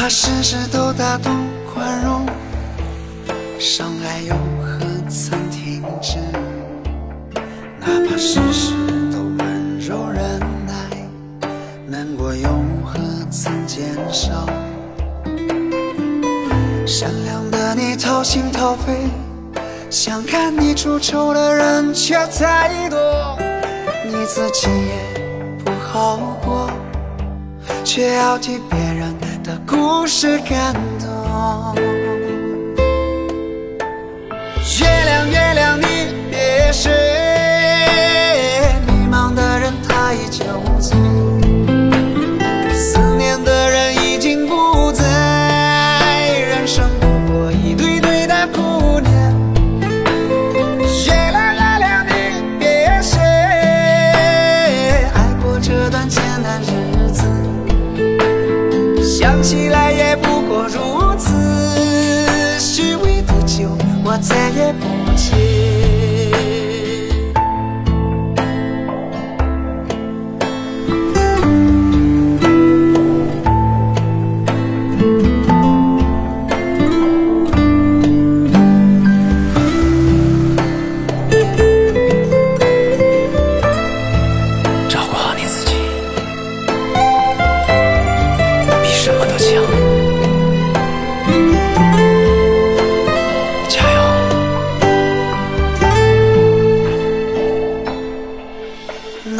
怕事事都大度宽容，伤害又何曾停止？哪怕事事都温柔忍耐，难过又何曾减少？善良的你掏心掏肺，想看你出丑的人却太多，你自己也不好过，却要替别人的故事感动。月亮，月亮，你别睡，想起来也不过如此，虚伪的酒我再也不接。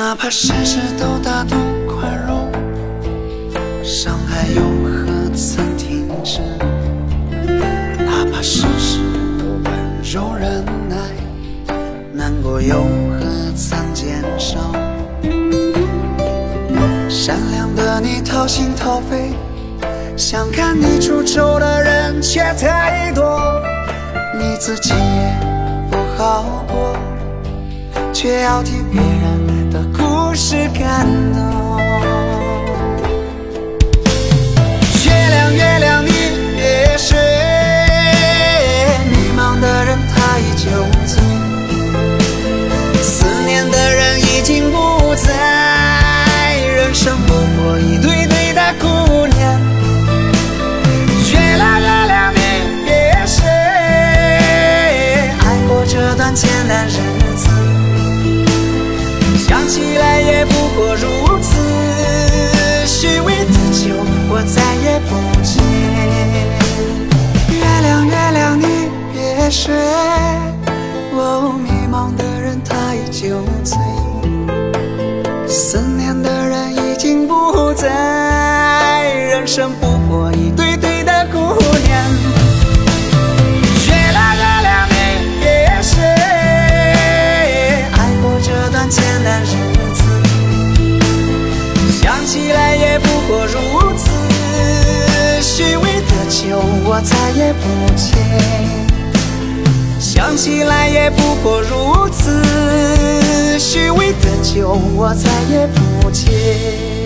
哪怕事事都大度宽容，伤害又何曾停止？哪怕事事都温柔忍耐，难过又何曾减少？善良的你掏心掏肺，想看你出丑的人却太多，你自己也不好过。却要替别人段艰难日子。想起来也不过如此，虚伪的酒我再也不接。月亮，月亮，你别睡，哦，迷茫的人他已酒醉，思念的人已经不在，人生不起来也不过如此，虚伪的酒我再也不接，想起来也不过如此，虚伪的酒我再也不接。